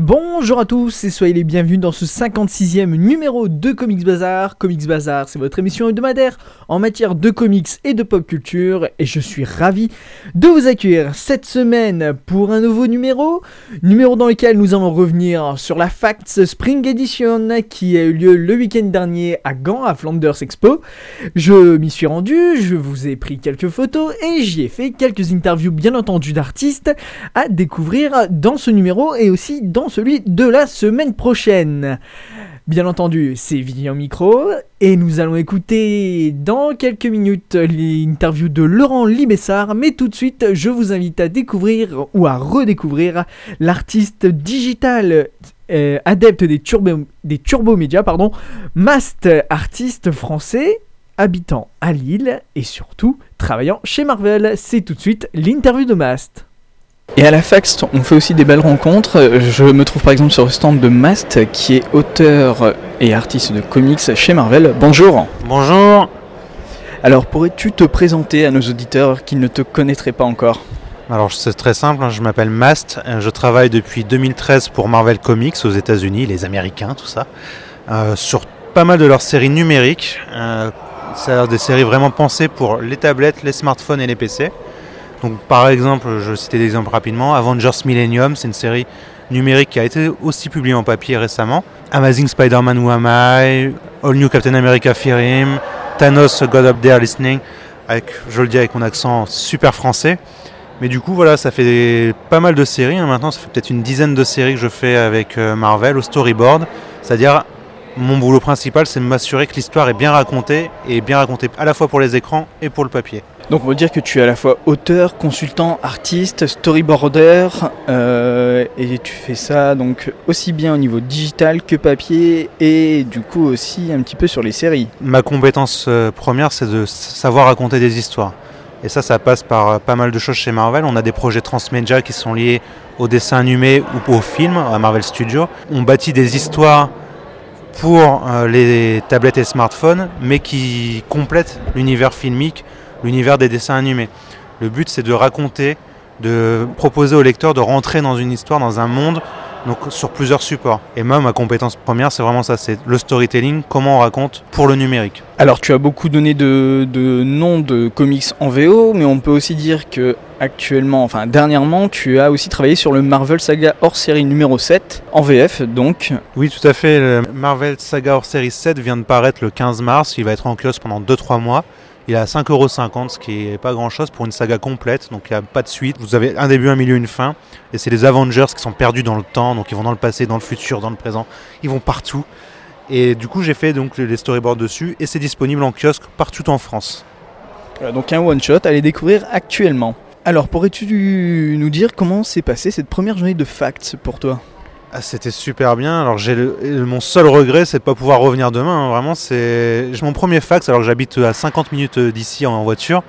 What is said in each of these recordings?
Bonjour à tous et soyez les bienvenus dans ce 56e numéro de Comics Bazar. Comics Bazar, c'est votre émission hebdomadaire en matière de comics et de pop culture et je suis ravi de vous accueillir cette semaine pour un nouveau numéro. Numéro dans lequel nous allons revenir sur la Facts Spring Edition qui a eu lieu le week-end dernier à Gand à Flanders Expo. Je m'y suis rendu, je vous ai pris quelques photos et j'y ai fait quelques interviews bien entendu d'artistes à découvrir dans ce numéro et aussi dans celui de la semaine prochaine. Bien entendu, c'est Villian Micro et nous allons écouter dans quelques minutes l'interview de Laurent Libessard, mais tout de suite, je vous invite à découvrir ou à redécouvrir l'artiste digital euh, adepte des, turbo, des turbomédias, pardon, Mast, artiste français habitant à Lille et surtout travaillant chez Marvel. C'est tout de suite l'interview de Mast. Et à la Fax, on fait aussi des belles rencontres. Je me trouve par exemple sur le stand de Mast, qui est auteur et artiste de comics chez Marvel. Bonjour. Bonjour. Alors, pourrais-tu te présenter à nos auditeurs qui ne te connaîtraient pas encore? Alors c'est très simple, hein, je m'appelle Mast, euh, je travaille depuis 2013 pour Marvel Comics aux États-Unis, les Américains, tout ça, euh, sur pas mal de leurs séries numériques. Euh, c'est des séries vraiment pensées pour les tablettes, les smartphones et les PC. Donc par exemple, je citais des exemples rapidement, Avengers Millennium, c'est une série numérique qui a été aussi publiée en papier récemment. Amazing Spider-Man Who Am I, All New Captain America Fear Him, Thanos God Up There Listening, avec, je le dis avec mon accent super français. Mais du coup, voilà, ça fait pas mal de séries. hein. Maintenant, ça fait peut-être une dizaine de séries que je fais avec euh, Marvel au storyboard. C'est-à-dire, mon boulot principal, c'est de m'assurer que l'histoire est bien racontée et bien racontée à la fois pour les écrans et pour le papier. Donc on peut dire que tu es à la fois auteur, consultant, artiste, storyboarder, euh, et tu fais ça donc aussi bien au niveau digital que papier, et du coup aussi un petit peu sur les séries. Ma compétence euh, première, c'est de savoir raconter des histoires. Et ça, ça passe par euh, pas mal de choses chez Marvel. On a des projets transmédia qui sont liés au dessin animé ou au film, à Marvel Studios. On bâtit des histoires pour les tablettes et smartphones, mais qui complètent l'univers filmique, l'univers des dessins animés. Le but, c'est de raconter, de proposer au lecteur de rentrer dans une histoire, dans un monde, donc sur plusieurs supports. Et moi, ma compétence première, c'est vraiment ça, c'est le storytelling, comment on raconte pour le numérique. Alors tu as beaucoup donné de, de noms de comics en VO, mais on peut aussi dire que actuellement, enfin dernièrement, tu as aussi travaillé sur le Marvel Saga hors série numéro 7, en VF donc. Oui, tout à fait. Le Marvel Saga hors série 7 vient de paraître le 15 mars. Il va être en kiosque pendant 2-3 mois. Il est à 5,50€, ce qui est pas grand chose pour une saga complète. Donc il n'y a pas de suite. Vous avez un début, un milieu, une fin. Et c'est les Avengers qui sont perdus dans le temps. Donc ils vont dans le passé, dans le futur, dans le présent. Ils vont partout. Et du coup, j'ai fait donc les storyboards dessus. Et c'est disponible en kiosque partout en France. Voilà, donc un one-shot à les découvrir actuellement. Alors pourrais-tu nous dire comment s'est passée cette première journée de Facts pour toi? Ah, c'était super bien. Alors j'ai mon seul regret, c'est de pas pouvoir revenir demain. hein. Vraiment, c'est mon premier fax. Alors j'habite à 50 minutes d'ici en voiture,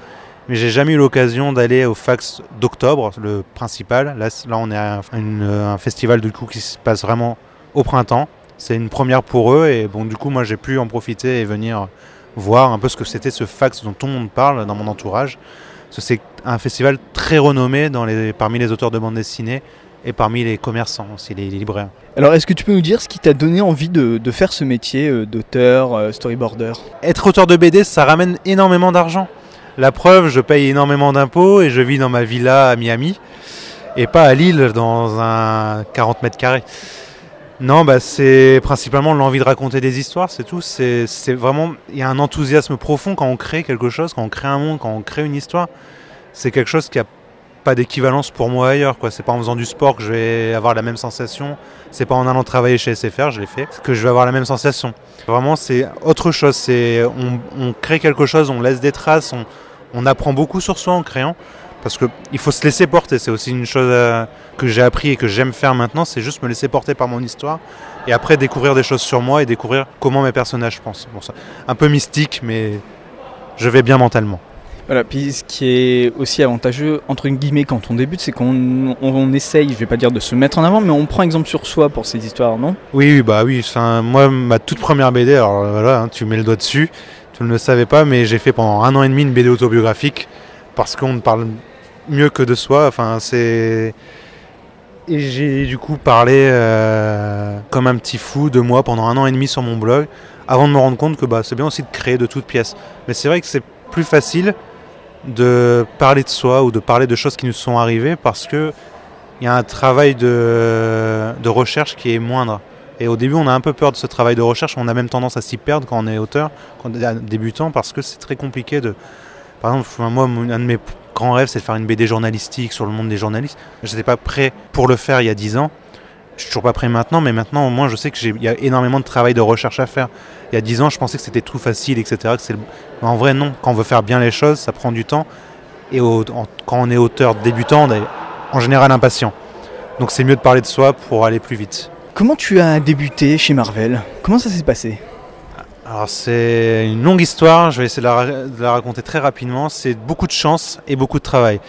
mais j'ai jamais eu l'occasion d'aller au fax d'octobre, le principal. Là, là, on est à une- un festival du coup qui se passe vraiment au printemps. C'est une première pour eux et bon, du coup, moi, j'ai pu en profiter et venir voir un peu ce que c'était ce fax dont tout le monde parle dans mon entourage. C'est un festival très renommé parmi les auteurs de bande dessinée et parmi les commerçants aussi, les libraires. Alors est-ce que tu peux nous dire ce qui t'a donné envie de, de faire ce métier euh, d'auteur, euh, storyboarder? Être auteur de BD, ça ramène énormément d'argent. La preuve, je paye énormément d'impôts et je vis dans ma villa à Miami et pas à Lille dans un 40 mètres carrés. Non, bah, c'est principalement l'envie de raconter des histoires, c'est tout. C'est vraiment, il y a un enthousiasme profond quand on crée quelque chose, quand on crée un monde, quand on crée une histoire. C'est quelque chose qui a pas d'équivalence pour moi ailleurs. quoi. C'est pas en faisant du sport que je vais avoir la même sensation. C'est pas en allant travailler chez SFR, je l'ai fait, que je vais avoir la même sensation. Vraiment, c'est autre chose. C'est on, on crée quelque chose, on laisse des traces, on, on apprend beaucoup sur soi en créant. Parce qu'il faut se laisser porter, c'est aussi une chose euh, que j'ai appris et que j'aime faire maintenant, c'est juste me laisser porter par mon histoire et après découvrir des choses sur moi et découvrir comment mes personnages pensent. Bon, un peu mystique, mais je vais bien mentalement. Voilà, puis ce qui est aussi avantageux, entre guillemets, quand on débute, c'est qu'on on, on essaye, je vais pas dire de se mettre en avant, mais on prend exemple sur soi pour ces histoires, non? Oui, bah oui, enfin, moi, ma toute première BD, alors voilà, hein, tu mets le doigt dessus, tu ne le savais pas, mais j'ai fait pendant un an et demi une BD autobiographique parce qu'on ne parle mieux que de soi. Enfin, c'est. Et j'ai du coup parlé euh, comme un petit fou de moi pendant un an et demi sur mon blog avant de me rendre compte que bah, c'est bien aussi de créer de toutes pièces. Mais c'est vrai que c'est plus facile de parler de soi ou de parler de choses qui nous sont arrivées parce que il y a un travail de, de recherche qui est moindre. Et au début, on a un peu peur de ce travail de recherche. On a même tendance à s'y perdre quand on est auteur, quand on est débutant, parce que c'est très compliqué de. Par exemple, moi, un de mes grands rêves, c'est de faire une BD journalistique sur le monde des journalistes. Je n'étais pas prêt pour le faire il y a 10 ans. Je suis toujours pas prêt maintenant, mais maintenant, au moins, je sais qu'il y a énormément de travail de recherche à faire. Il y a 10 ans, je pensais que c'était tout facile, etc. Que c'est le- Mais en vrai, non. Quand on veut faire bien les choses, ça prend du temps. Et au- en- quand on est auteur débutant, on est en général impatient. Donc c'est mieux de parler de soi pour aller plus vite. Comment tu as débuté chez Marvel? Comment ça s'est passé? Alors c'est une longue histoire, je vais essayer de la, ra- de la raconter très rapidement. C'est beaucoup de chance et beaucoup de travail.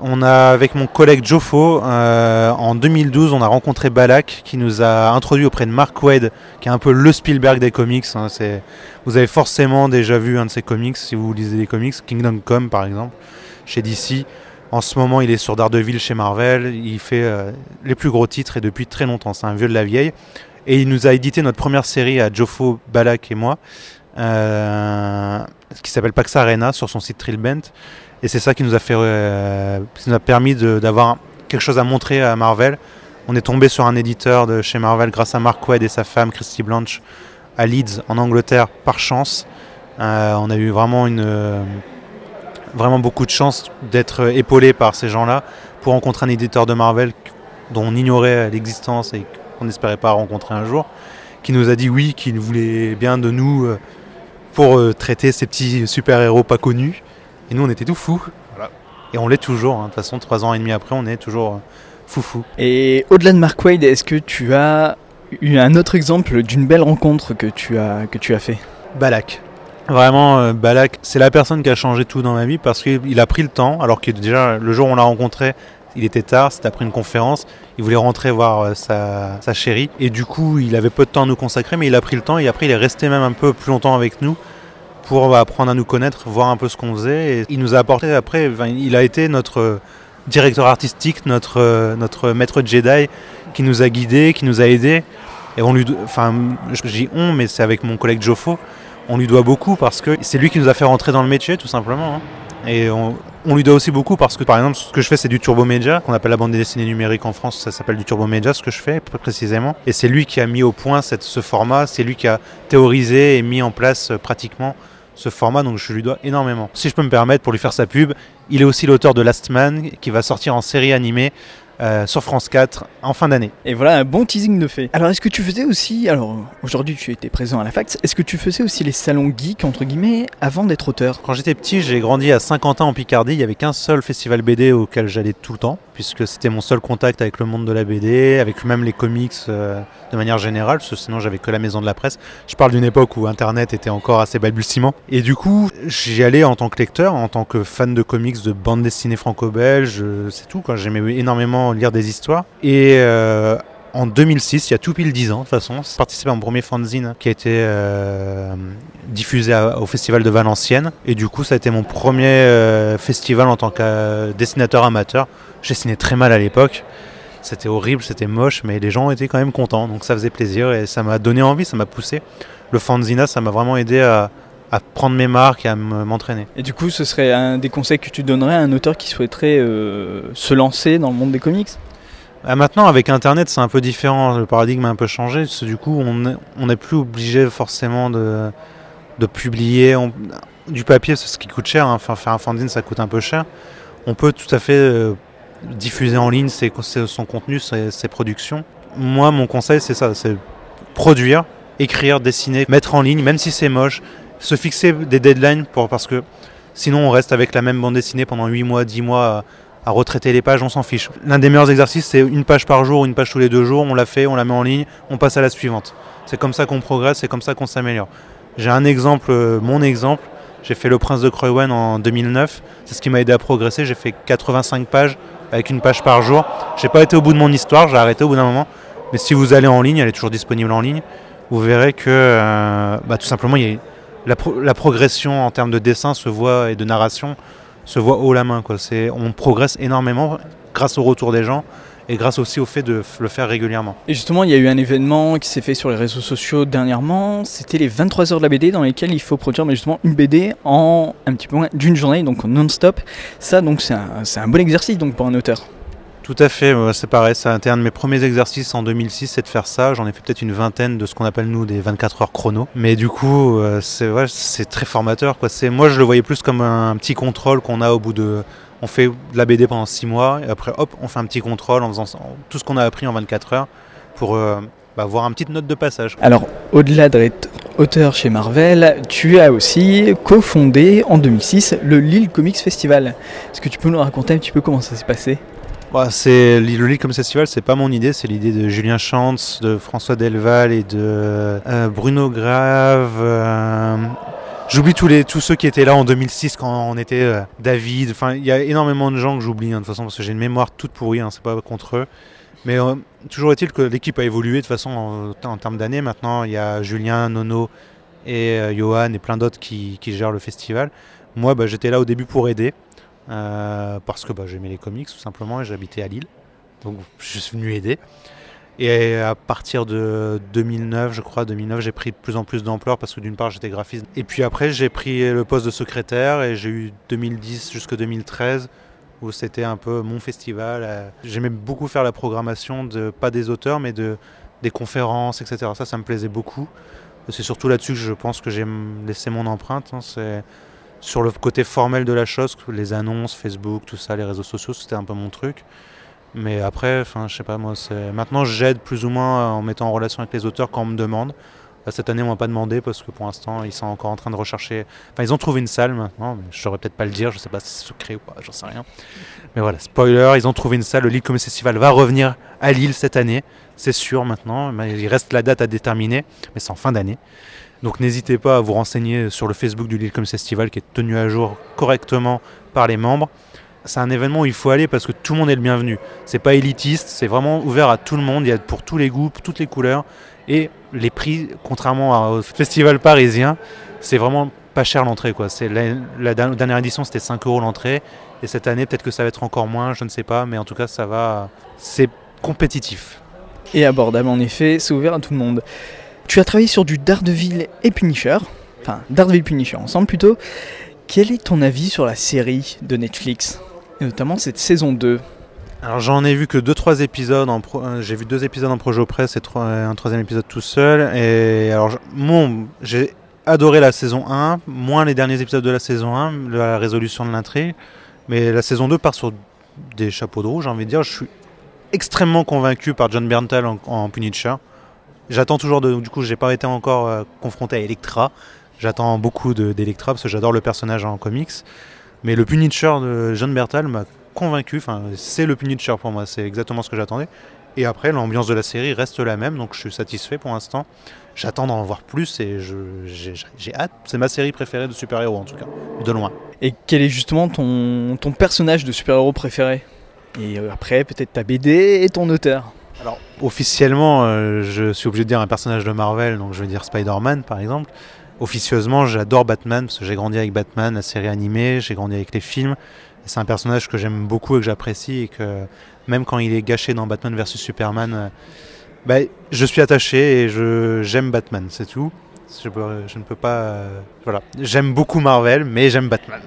On a, avec mon collègue Joffo, euh, en 2012, on a rencontré Balak, qui nous a introduit auprès de Mark Wade, qui est un peu le Spielberg des comics. hein. Vous avez forcément déjà vu un de ses comics, si vous lisez des comics, Kingdom Come par exemple, chez DC. En ce moment, il est sur Daredevil chez Marvel. Il fait euh, les plus gros titres et depuis très longtemps. C'est un vieux de la vieille. Et il nous a édité notre première série à Joffo, Balak et moi, qui s'appelle Pax Arena sur son site Trillbent. Et c'est ça qui nous a euh, permis d'avoir quelque chose à montrer à Marvel. On est tombé sur un éditeur de chez Marvel grâce à Mark Wade et sa femme Christy Blanche à Leeds en Angleterre par chance. Euh, on a eu vraiment euh, beaucoup de chance d'être épaulé par ces gens-là pour rencontrer un éditeur de Marvel dont on ignorait l'existence et qu'on n'espérait pas rencontrer un jour, qui nous a dit oui, qu'il voulait bien de nous euh, pour euh, traiter ces petits super-héros pas connus. Et nous, on était tout fous. Et on l'est toujours. hein. De toute façon, trois ans et demi après, on est toujours euh, foufou. Et au-delà de Mark Wade, est-ce que tu as eu un autre exemple d'une belle rencontre que tu as, que tu as fait? Balak. Vraiment, euh, Balak, c'est la personne qui a changé tout dans ma vie parce qu'il a pris le temps, alors que déjà, le jour où on l'a rencontré, il était tard, c'était après une conférence, il voulait rentrer voir euh, sa, sa chérie, et du coup, il avait peu de temps à nous consacrer, mais il a pris le temps, et après, il est resté même un peu plus longtemps avec nous pour bah, apprendre à nous connaître, voir un peu ce qu'on faisait, il nous a apporté après, il a été notre euh, directeur artistique, notre, euh, notre maître Jedi, qui nous a guidés, qui nous a aidés, et on lui, enfin, je dis on, mais c'est avec mon collègue Joffo, on lui doit beaucoup parce que c'est lui qui nous a fait rentrer dans le métier tout simplement. hein. Et on, lui doit aussi beaucoup parce que par exemple ce que je fais c'est du turbo media qu'on appelle la bande dessinée numérique en France. Ça s'appelle du turbo media ce que je fais précisément. Et c'est lui qui a mis au point ce format. C'est lui qui a théorisé et mis en place euh, pratiquement ce format donc je lui dois énormément si je peux me permettre pour lui faire sa pub il est aussi l'auteur de Last Man qui va sortir en série animée euh, sur France 4 en fin d'année Et voilà un bon teasing de fait. Alors est-ce que tu faisais aussi, alors aujourd'hui tu étais présent à la fac, est-ce que tu faisais aussi les salons geeks entre guillemets avant d'être auteur? Quand j'étais petit, j'ai grandi à Saint-Quentin en Picardie. Il n'y avait qu'un seul festival BD auquel j'allais tout le temps, puisque c'était mon seul contact avec le monde de la BD, avec même les comics euh, de manière générale, parce que sinon j'avais que la maison de la presse. Je parle d'une époque où Internet était encore assez balbutiement. Et du coup, j'y allais en tant que lecteur, en tant que fan de comics, de bande dessinée franco-belge, euh, c'est tout. J'aimais énormément lire des histoires. Et euh, en 2006, il y a tout pile 10 ans de toute façon, j'ai participé à mon premier fanzine qui a été euh, diffusé au festival de Valenciennes. Et du coup, ça a été mon premier euh, festival en tant que euh, dessinateur amateur. Je dessinais très mal à l'époque. C'était horrible, c'était moche, mais les gens étaient quand même contents, donc ça faisait plaisir et ça m'a donné envie, ça m'a poussé. Le fanzina, ça m'a vraiment aidé à, prendre mes marques et à me- m'entraîner. Et du coup ce serait un des conseils que tu donnerais à un auteur qui souhaiterait se lancer dans le monde des comics? Maintenant, avec Internet, c'est un peu différent. Le paradigme a un peu changé. du coup, on n'est plus obligé forcément de, publier du papier, c'est ce qui coûte cher. hein. Faire un fanzine, ça coûte un peu cher. On peut tout à fait euh, diffuser en ligne son contenu, ses, productions. Moi, mon conseil, c'est ça, c'est produire, écrire, dessiner, mettre en ligne, même si c'est moche, se fixer des deadlines pour, parce que sinon on reste avec la même bande dessinée pendant 8 mois, 10 mois à retraiter les pages, on s'en fiche. L'un des meilleurs exercices, c'est une page par jour, une page tous les deux jours, on la fait, on la met en ligne, on passe à la suivante. C'est comme ça qu'on progresse, c'est comme ça qu'on s'améliore. J'ai un exemple, euh, mon exemple, j'ai fait Le Prince de Croywen en 2009, c'est ce qui m'a aidé à progresser, j'ai fait 85 pages avec une page par jour. J'ai pas été au bout de mon histoire, j'ai arrêté au bout d'un moment. Mais si vous allez en ligne, elle est toujours disponible en ligne, vous verrez que euh, bah, tout simplement, la progression en termes de dessin se voit et de narration se voit haut la main. Quoi. On progresse énormément grâce au retour des gens et grâce aussi au fait de le faire régulièrement. Et justement, il y a eu un événement qui s'est fait sur les réseaux sociaux dernièrement. C'était les 23 heures de la BD dans lesquelles il faut produire mais justement une BD en un petit peu moins d'une journée, donc non-stop. Ça, donc, c'est un, un bon exercice donc pour un auteur. Tout à fait, c'est pareil, ça un de mes premiers exercices en 2006, c'est de faire ça. J'en ai fait peut-être une vingtaine de ce qu'on appelle nous des 24 heures chrono. Mais du coup, euh, c'est très formateur. Moi, je le voyais plus comme un petit contrôle qu'on a au bout de... On fait de la BD pendant 6 mois, et après, hop, on fait un petit contrôle en faisant tout ce qu'on a appris en 24 heures pour euh, bah, voir une petite note de passage. Alors, au-delà d'être auteur chez Marvel, tu as aussi cofondé en 2006 le Lille Comics Festival. Est-ce que tu peux nous raconter un petit peu comment ça s'est passé? Bah, c'est, le Lille comme festival, c'est pas mon idée, c'est l'idée de Julien Chantz, de François Delval et de euh, Bruno Grave. euh, J'oublie tous, les, tous ceux qui étaient là en 2006 quand on était euh, David. Enfin, il y a énormément de gens que j'oublie hein, de toute façon parce que j'ai une mémoire toute pourrie, hein, c'est pas contre eux. Mais toujours est-il que l'équipe a évolué de façon en, termes d'années. Maintenant, il y a Julien, Nono et Johan et plein d'autres qui, qui gèrent le festival. Moi, bah, j'étais là au début pour aider euh, parce que bah, j'aimais les comics tout simplement et j'habitais à Lille. Donc je suis venu aider. Et à partir de 2009, je crois, 2009, j'ai pris de plus en plus d'ampleur parce que d'une part j'étais graphiste. Et puis après j'ai pris le poste de secrétaire et j'ai eu 2010 jusqu'à 2013 où c'était un peu mon festival. Euh, J'aimais beaucoup faire la programmation, de, pas des auteurs mais de, des conférences, etc. Ça, ça me plaisait beaucoup. C'est surtout là-dessus que je pense que j'ai laissé mon empreinte. hein. Sur le côté formel de la chose, les annonces, Facebook, tout ça, les réseaux sociaux, c'était un peu mon truc. Mais après, enfin, je sais pas moi, maintenant j'aide plus ou moins en mettant en relation avec les auteurs quand on me demande. Là, cette année, on m'a pas demandé parce que pour l'instant, ils sont encore en train de rechercher. Enfin, ils ont trouvé une salle maintenant, mais je saurais peut-être pas le dire, je sais pas si c'est secret ou pas, j'en sais rien. Mais voilà, spoiler, ils ont trouvé une salle. Le Lille Comics Festival va revenir à Lille cette année, c'est sûr maintenant. Il reste la date à déterminer, mais c'est en fin d'année. Donc n'hésitez pas à vous renseigner sur le Facebook du Lille Comics Festival qui est tenu à jour correctement par les membres. C'est un événement où il faut aller parce que tout le monde est le bienvenu. C'est pas élitiste, c'est vraiment ouvert à tout le monde. Il y a pour tous les goûts, pour toutes les couleurs. Et les prix, contrairement au festival parisien, c'est vraiment pas cher l'entrée. quoi. C'est la, la der- dernière édition, c'était 5 euros l'entrée. Et cette année, peut-être que ça va être encore moins, je ne sais pas. Mais en tout cas, ça va. C'est compétitif. Et abordable en effet, c'est ouvert à tout le monde. Tu as travaillé sur du Daredevil et Punisher, enfin Daredevil Punisher ensemble plutôt. Quel est ton avis sur la série de Netflix Et notamment cette saison 2 Alors j'en ai vu que 2-3 épisodes, euh, j'ai vu deux épisodes en projet presse et trois- un troisième épisode tout seul. Et alors mon, j'ai adoré la saison 1, moins les derniers épisodes de la saison 1, la résolution de l'intrigue. Mais la saison 2 part sur des chapeaux de roue, j'ai envie de dire. Je suis extrêmement convaincu par John Berntal en Punisher. J'attends toujours, de, du coup j'ai pas été encore euh, confronté à Electra. J'attends beaucoup de- d'Electra parce que j'adore le personnage en comics. Mais le Punisher de John Bertal m'a convaincu. Enfin, c'est le Punisher pour moi. C'est exactement ce que j'attendais. Et après, l'ambiance de la série reste la même, donc je suis satisfait pour l'instant. J'attends d'en voir plus et j'ai hâte. C'est ma série préférée de super-héros en tout cas, de loin. Et quel est justement ton, ton personnage de super-héros préféré? Et euh, après, peut-être ta BD et ton auteur. Alors, officiellement, euh, je suis obligé de dire un personnage de Marvel, donc je vais dire Spider-Man par exemple. Officieusement, j'adore Batman parce que j'ai grandi avec Batman, la série animée, j'ai grandi avec les films. C'est un personnage que j'aime beaucoup et que j'apprécie et que même quand il est gâché dans Batman vs Superman, euh, bah, je suis attaché et je j'aime Batman, c'est tout. Je, je ne peux pas. euh, voilà, j'aime beaucoup Marvel, mais j'aime Batman.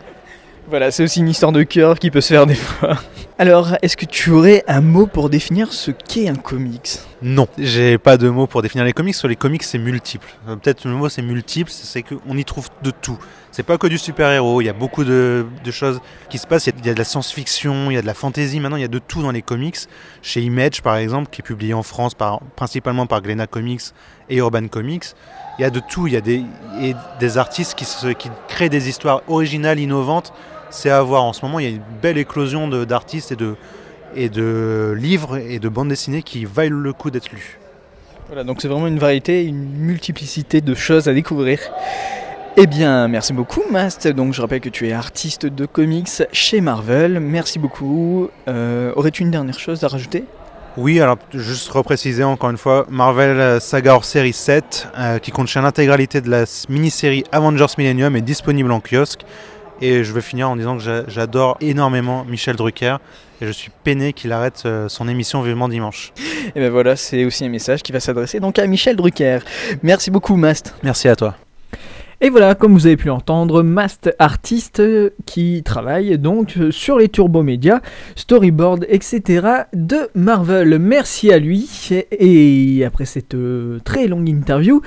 Voilà, c'est aussi une histoire de cœur qui peut se faire des fois. Alors, est-ce que tu aurais un mot pour définir ce qu'est un comics? Non, j'ai pas de mots pour définir les comics. Sur les comics, c'est multiple. Euh, Peut-être le mot c'est multiple, c'est qu'on y trouve de tout. C'est pas que du super-héros, il y a beaucoup de, de choses qui se passent. Il y a- de la science-fiction, il y a de la fantasy, maintenant il y a de tout dans les comics. Chez Image par exemple, qui est publié en France par, principalement par Glénat Comics et Urban Comics, il y a de tout. Il y a des, artistes qui, se- qui créent des histoires originales, innovantes. C'est à voir. En ce moment, il y a une belle éclosion d'artistes et de, et de livres et de bandes dessinées qui valent le coup d'être lus. Voilà, donc c'est vraiment une variété, une multiplicité de choses à découvrir. Eh bien, merci beaucoup, Mast. Donc, je rappelle que tu es artiste de comics chez Marvel. Merci beaucoup. Euh, Aurais-tu une dernière chose à rajouter? Oui, alors juste repréciser encore une fois, Marvel euh, Saga hors série 7, euh, qui contient l'intégralité de la mini-série Avengers Millennium, est disponible en kiosque. Et je vais finir en disant que j'a- j'adore énormément Michel Drucker, et je suis peiné qu'il arrête euh, son émission Vivement Dimanche. Et ben voilà, c'est aussi un message qui va s'adresser donc à Michel Drucker. Merci beaucoup, Mast. Merci à toi. Et voilà, comme vous avez pu l'entendre, Mast artiste euh, qui travaille donc euh, sur les turbomédias, storyboard, etc. de Marvel. Merci à lui. Et après cette euh, très longue interview,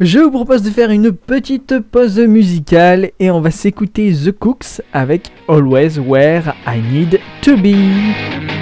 je vous propose de faire une petite pause musicale et on va s'écouter The Cooks avec Always Where I Need to Be.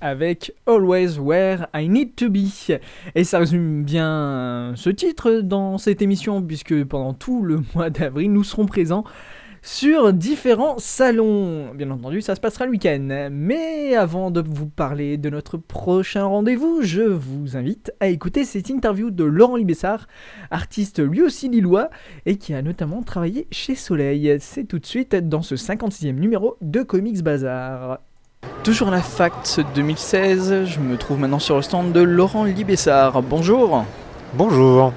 Avec Always Where I Need to Be. Et ça résume bien ce titre dans cette émission, puisque pendant tout le mois d'avril, nous serons présents sur différents salons. Bien entendu, ça se passera le week-end. Mais avant de vous parler de notre prochain rendez-vous, je vous invite à écouter cette interview de Laurent Libessard, artiste lui aussi lillois, et qui a notamment travaillé chez Soleil. C'est tout de suite dans ce 56e numéro de Comics Bazar. Toujours à la FACT 2016, je me trouve maintenant sur le stand de Laurent Libessard. Bonjour. Bonjour.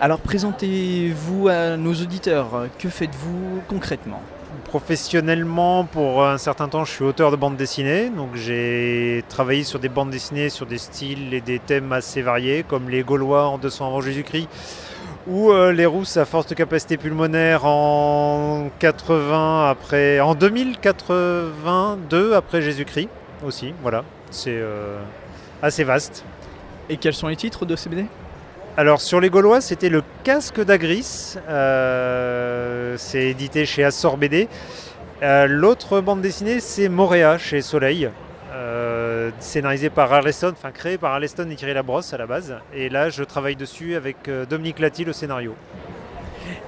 Alors présentez-vous à nos auditeurs. Que faites-vous concrètement? Professionnellement, pour un certain temps, je suis auteur de bande dessinée. Donc j'ai travaillé sur des bandes dessinées, sur des styles et des thèmes assez variés, comme les Gaulois en 200 avant Jésus-Christ, ou euh, les Rousses à forte capacité pulmonaire en 80 après, en 2082 après Jésus-Christ aussi. Voilà, c'est euh, assez vaste. Et quels sont les titres de ces BD Alors sur les Gaulois, c'était le casque d'Agris. Euh, c'est édité chez Assor BD. Euh, L'autre bande dessinée, c'est Moréa chez Soleil. Scénarisé par Arleston, enfin créé par Arleston et Thierry Labrosse à la base. Et là, je travaille dessus avec euh, Dominique Latil au scénario.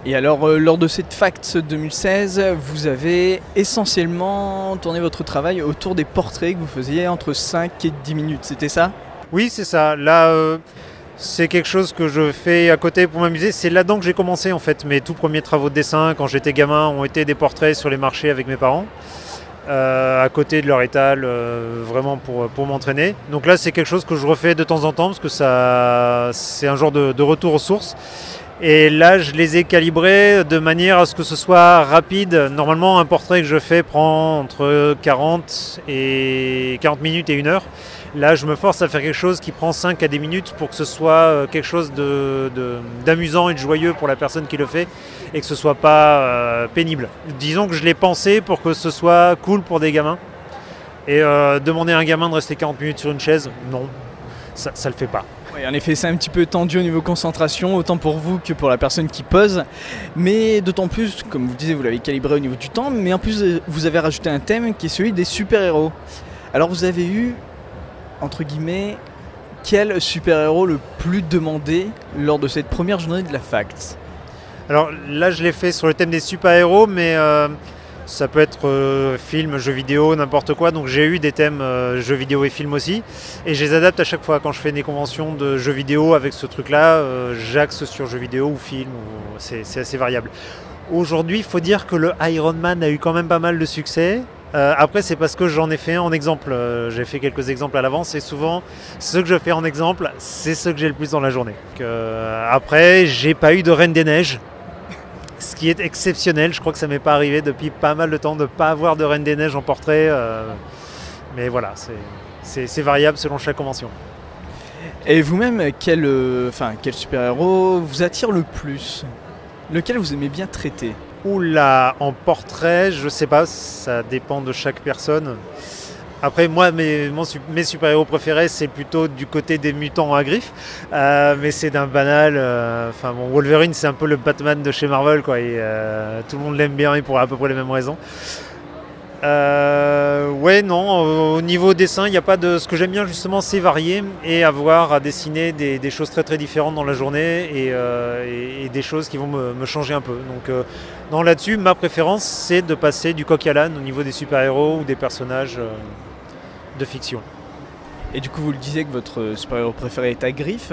Et alors, euh, lors de cette Facts 2016, vous avez essentiellement tourné votre travail autour des portraits que vous faisiez entre 5 et 10 minutes, c'était ça? Oui, c'est ça. Là, euh, c'est quelque chose que je fais à côté pour m'amuser. C'est là-dedans que j'ai commencé en fait. Mes tout premiers travaux de dessin quand j'étais gamin ont été des portraits sur les marchés avec mes parents. Euh, à côté de leur étal, euh, vraiment pour, m'entraîner. Donc là, c'est quelque chose que je refais de temps en temps parce que c'est un genre de retour aux sources. Et là, je les ai calibrés de manière à ce que ce soit rapide. Normalement, un portrait que je fais prend entre 40 et 40 minutes et une heure. Là, je me force à faire quelque chose qui prend 5 à 10 minutes pour que ce soit euh, quelque chose d'amusant et de joyeux pour la personne qui le fait et que ce soit pas euh, pénible. Disons que je l'ai pensé pour que ce soit cool pour des gamins. Et euh, demander à un gamin de rester 40 minutes sur une chaise, non, ça, ça le fait pas. Oui, en effet, c'est un petit peu tendu au niveau concentration, autant pour vous que pour la personne qui pose. Mais d'autant plus, comme vous le disiez, vous l'avez calibré au niveau du temps, mais en plus, euh, vous avez rajouté un thème qui est celui des super-héros. Alors, vous avez eu, entre guillemets, quel super-héros le plus demandé lors de cette première journée de la Facts Alors là, je l'ai fait sur le thème des super-héros, mais euh, ça peut être euh, film, jeux vidéo, n'importe quoi. Donc j'ai eu des thèmes euh, jeux vidéo et films aussi. Et je les adapte à chaque fois. Quand je fais des conventions de jeux vidéo avec ce truc-là, euh, j'axe sur jeux vidéo ou film. C'est assez variable. Aujourd'hui, il faut dire que le Iron Man a eu quand même pas mal de succès. Euh, après, c'est parce que j'en ai fait un en exemple. J'ai fait quelques exemples à l'avance et souvent, ce que je fais en exemple, c'est ce que j'ai le plus dans la journée. Donc, après, j'ai pas eu de Reine des Neiges ce qui est exceptionnel. Je crois que ça m'est pas arrivé depuis pas mal de temps de ne pas avoir de Reine des Neiges en portrait. euh, mais voilà, c'est- variable selon chaque convention. Et vous-même, quel, euh, enfin, quel super-héros vous attire le plus? Lequel vous aimez bien traiter? Oula, en portrait, je sais pas, ça dépend de chaque personne. Après, moi, mes, super-héros préférés, c'est plutôt du côté des mutants à griffes. Euh, mais c'est d'un banal. euh, Enfin, bon, Wolverine, c'est un peu le Batman de chez Marvel, quoi. Euh, tout le monde l'aime bien et pour à peu près les mêmes raisons. Ouais, non, au- au niveau dessin, il n'y a pas de. Ce que j'aime bien, justement, c'est varier et avoir à dessiner des, choses très très différentes dans la journée et, des choses qui vont me, changer un peu. Donc, non, là-dessus, ma préférence, c'est de passer du coq à l'âne au niveau des super-héros ou des personnages de fiction. Et du coup, vous le disiez que votre super-héros préféré est à griffe.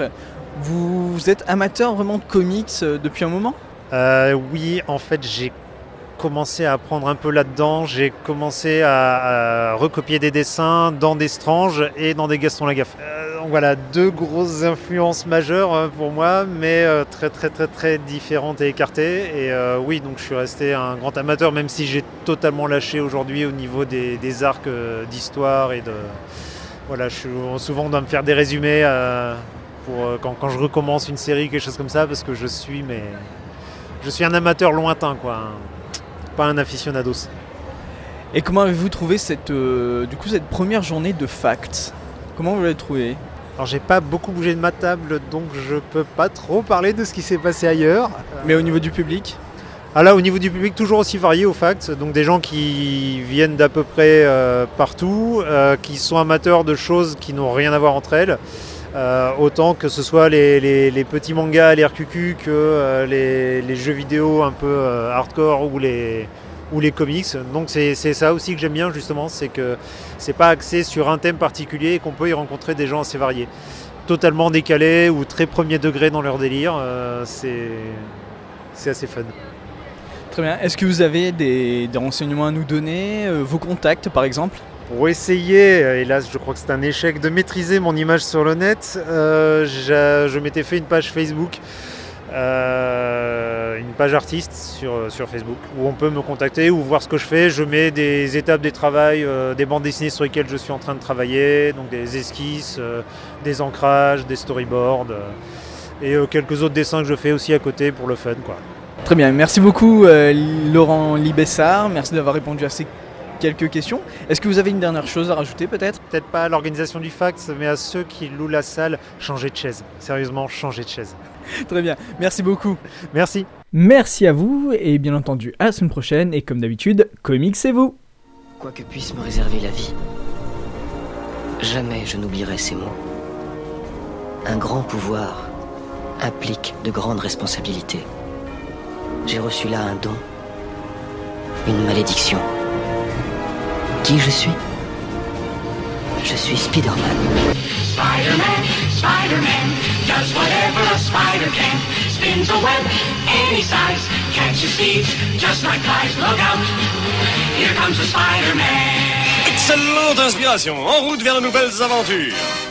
Vous, vous êtes amateur vraiment de comics euh, depuis un moment? Euh, oui, en fait, j'ai commencé à apprendre un peu là-dedans. J'ai commencé à, à recopier des dessins dans des Strange et dans des Gaston Lagaffe. Euh, voilà, deux grosses influences majeures euh, pour moi, mais euh, très très très très différentes et écartées. Et euh, oui, donc je suis resté un grand amateur, même si j'ai totalement lâché aujourd'hui au niveau des, arcs euh, d'histoire et de... Voilà, je suis, souvent on doit me faire des résumés pour, quand, je recommence une série, quelque chose comme ça, parce que je suis mais je suis un amateur lointain, quoi. un- Pas un aficionados. Et comment avez-vous trouvé cette, cette première journée de Facts? Comment vous l'avez trouvé? Alors, j'ai pas beaucoup bougé de ma table, donc je peux pas trop parler de ce qui s'est passé ailleurs. Mais au niveau du public Ah là, au niveau du public, toujours aussi varié au fact. Donc des gens qui viennent d'à peu près euh, partout, euh, qui sont amateurs de choses qui n'ont rien à voir entre elles. Euh, autant que ce soit les, les- les petits mangas, les RQQ, que les, les jeux vidéo un peu hardcore ou les, ou les comics. Donc c'est c'est ça aussi que j'aime bien justement, c'est que c'est pas axé sur un thème particulier et qu'on peut y rencontrer des gens assez variés. Totalement décalés ou très premier degré dans leur délire, euh, c'est c'est assez fun. Très bien. Est-ce que vous avez des, des renseignements à nous donner euh, Vos contacts, par exemple? Pour essayer, hélas je crois que c'est un échec, de maîtriser mon image sur le net, euh, je m'étais fait une page Facebook, euh, une page artiste sur, sur Facebook, où on peut me contacter ou voir ce que je fais. Je mets des étapes des travails, euh, des bandes dessinées sur lesquelles je suis en train de travailler, donc des esquisses, euh, des ancrages, des storyboards, et quelques autres dessins que je fais aussi à côté pour le fun. quoi. Très bien. Merci beaucoup, Laurent Libessard. Merci d'avoir répondu à ces quelques questions. Est-ce que vous avez une dernière chose à rajouter, peut-être? Peut-être pas à l'organisation du fax, mais à ceux qui louent la salle, changez de chaise. Sérieusement, changez de chaise. Très bien, merci beaucoup. Merci. Merci à vous et bien entendu à la semaine prochaine et comme d'habitude, comics c'est vous. Quoi que puisse me réserver la vie, jamais je n'oublierai ces mots. Un grand pouvoir implique de grandes responsabilités. J'ai reçu là un don, une malédiction. Qui je suis Je suis Spider-Man. Spider-Man, Spider-Man, does whatever a spider can. Spins a web any size, catches thieves just like flies. Look out, here comes the Spider-Man. Excellente inspiration, en route vers de nouvelles aventures.